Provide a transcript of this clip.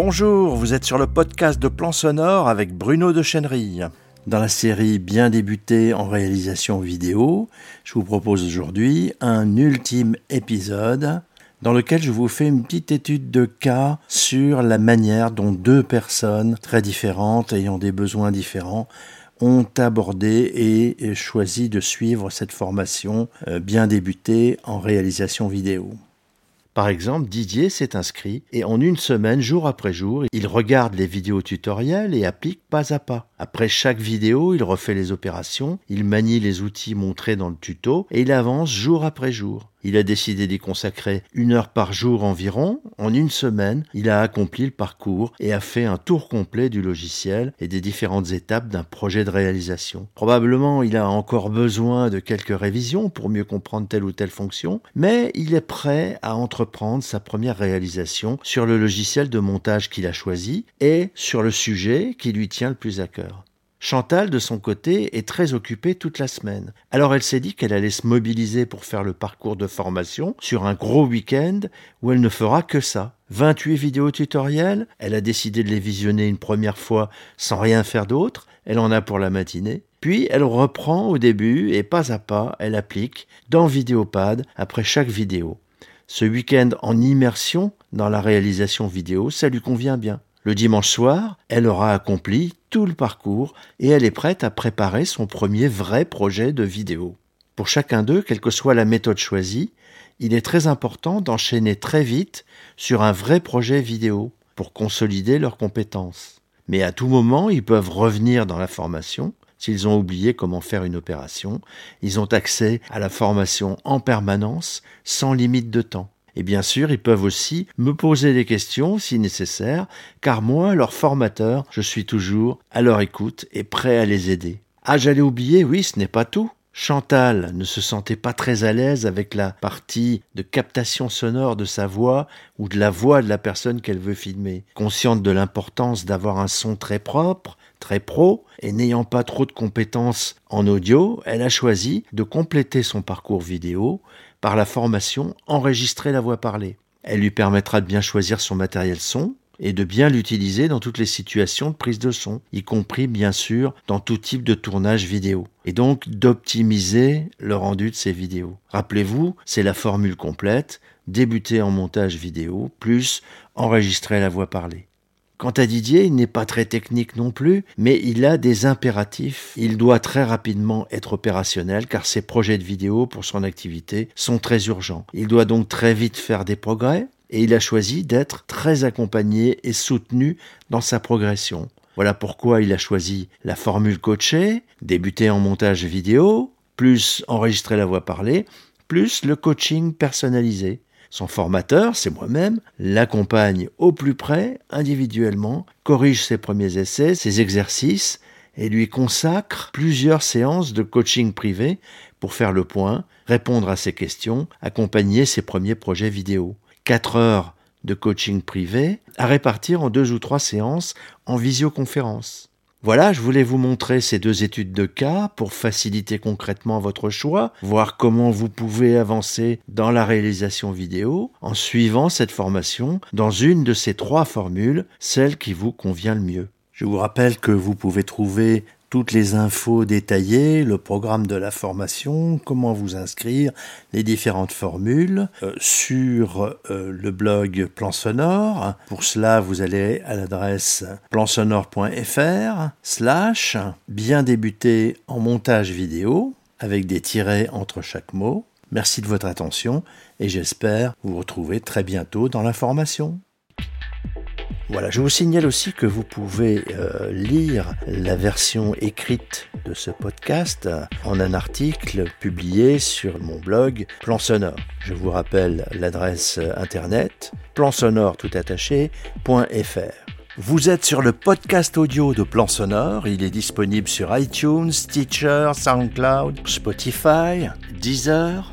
Bonjour, vous êtes sur le podcast de Plan Sonore avec Bruno de Chenery. Dans la série Bien débuté en réalisation vidéo, je vous propose aujourd'hui un ultime épisode dans lequel je vous fais une petite étude de cas sur la manière dont deux personnes très différentes, ayant des besoins différents, ont abordé et choisi de suivre cette formation euh, bien débutée en réalisation vidéo. Par exemple, Didier s'est inscrit et en une semaine, jour après jour, il regarde les vidéos tutoriels et applique pas à pas. Après chaque vidéo, il refait les opérations, il manie les outils montrés dans le tuto et il avance jour après jour. Il a décidé d'y consacrer une heure par jour environ. En une semaine, il a accompli le parcours et a fait un tour complet du logiciel et des différentes étapes d'un projet de réalisation. Probablement, il a encore besoin de quelques révisions pour mieux comprendre telle ou telle fonction, mais il est prêt à entreprendre sa première réalisation sur le logiciel de montage qu'il a choisi et sur le sujet qui lui tient le plus à cœur. Chantal, de son côté, est très occupée toute la semaine. Alors elle s'est dit qu'elle allait se mobiliser pour faire le parcours de formation sur un gros week-end où elle ne fera que ça. 28 vidéos tutoriels, elle a décidé de les visionner une première fois sans rien faire d'autre, elle en a pour la matinée. Puis elle reprend au début et pas à pas, elle applique dans Vidéopad après chaque vidéo. Ce week-end en immersion dans la réalisation vidéo, ça lui convient bien. Le dimanche soir, elle aura accompli tout le parcours et elle est prête à préparer son premier vrai projet de vidéo. Pour chacun d'eux, quelle que soit la méthode choisie, il est très important d'enchaîner très vite sur un vrai projet vidéo pour consolider leurs compétences. Mais à tout moment, ils peuvent revenir dans la formation. S'ils ont oublié comment faire une opération, ils ont accès à la formation en permanence, sans limite de temps. Et bien sûr, ils peuvent aussi me poser des questions si nécessaire, car moi, leur formateur, je suis toujours à leur écoute et prêt à les aider. Ah, j'allais oublier, oui, ce n'est pas tout. Chantal ne se sentait pas très à l'aise avec la partie de captation sonore de sa voix ou de la voix de la personne qu'elle veut filmer. Consciente de l'importance d'avoir un son très propre, très pro, et n'ayant pas trop de compétences en audio, elle a choisi de compléter son parcours vidéo par la formation enregistrer la voix parlée. Elle lui permettra de bien choisir son matériel son et de bien l'utiliser dans toutes les situations de prise de son, y compris bien sûr dans tout type de tournage vidéo, et donc d'optimiser le rendu de ses vidéos. Rappelez-vous, c'est la formule complète, débuter en montage vidéo, plus enregistrer la voix parlée. Quant à Didier, il n'est pas très technique non plus, mais il a des impératifs. Il doit très rapidement être opérationnel car ses projets de vidéo pour son activité sont très urgents. Il doit donc très vite faire des progrès et il a choisi d'être très accompagné et soutenu dans sa progression. Voilà pourquoi il a choisi la formule coachée, débuter en montage vidéo, plus enregistrer la voix parlée, plus le coaching personnalisé. Son formateur, c'est moi-même, l'accompagne au plus près, individuellement, corrige ses premiers essais, ses exercices, et lui consacre plusieurs séances de coaching privé pour faire le point, répondre à ses questions, accompagner ses premiers projets vidéo. Quatre heures de coaching privé à répartir en deux ou trois séances en visioconférence. Voilà, je voulais vous montrer ces deux études de cas pour faciliter concrètement votre choix, voir comment vous pouvez avancer dans la réalisation vidéo en suivant cette formation dans une de ces trois formules, celle qui vous convient le mieux. Je vous rappelle que vous pouvez trouver toutes les infos détaillées, le programme de la formation, comment vous inscrire, les différentes formules euh, sur euh, le blog Plan Sonore. Pour cela, vous allez à l'adresse plansonore.fr slash bien débuter en montage vidéo avec des tirets entre chaque mot. Merci de votre attention et j'espère vous retrouver très bientôt dans la formation. Voilà, je vous signale aussi que vous pouvez euh, lire la version écrite de ce podcast en un article publié sur mon blog Plan Sonore. Je vous rappelle l'adresse euh, internet plansonore Vous êtes sur le podcast audio de Plan Sonore. Il est disponible sur iTunes, Stitcher, SoundCloud, Spotify, Deezer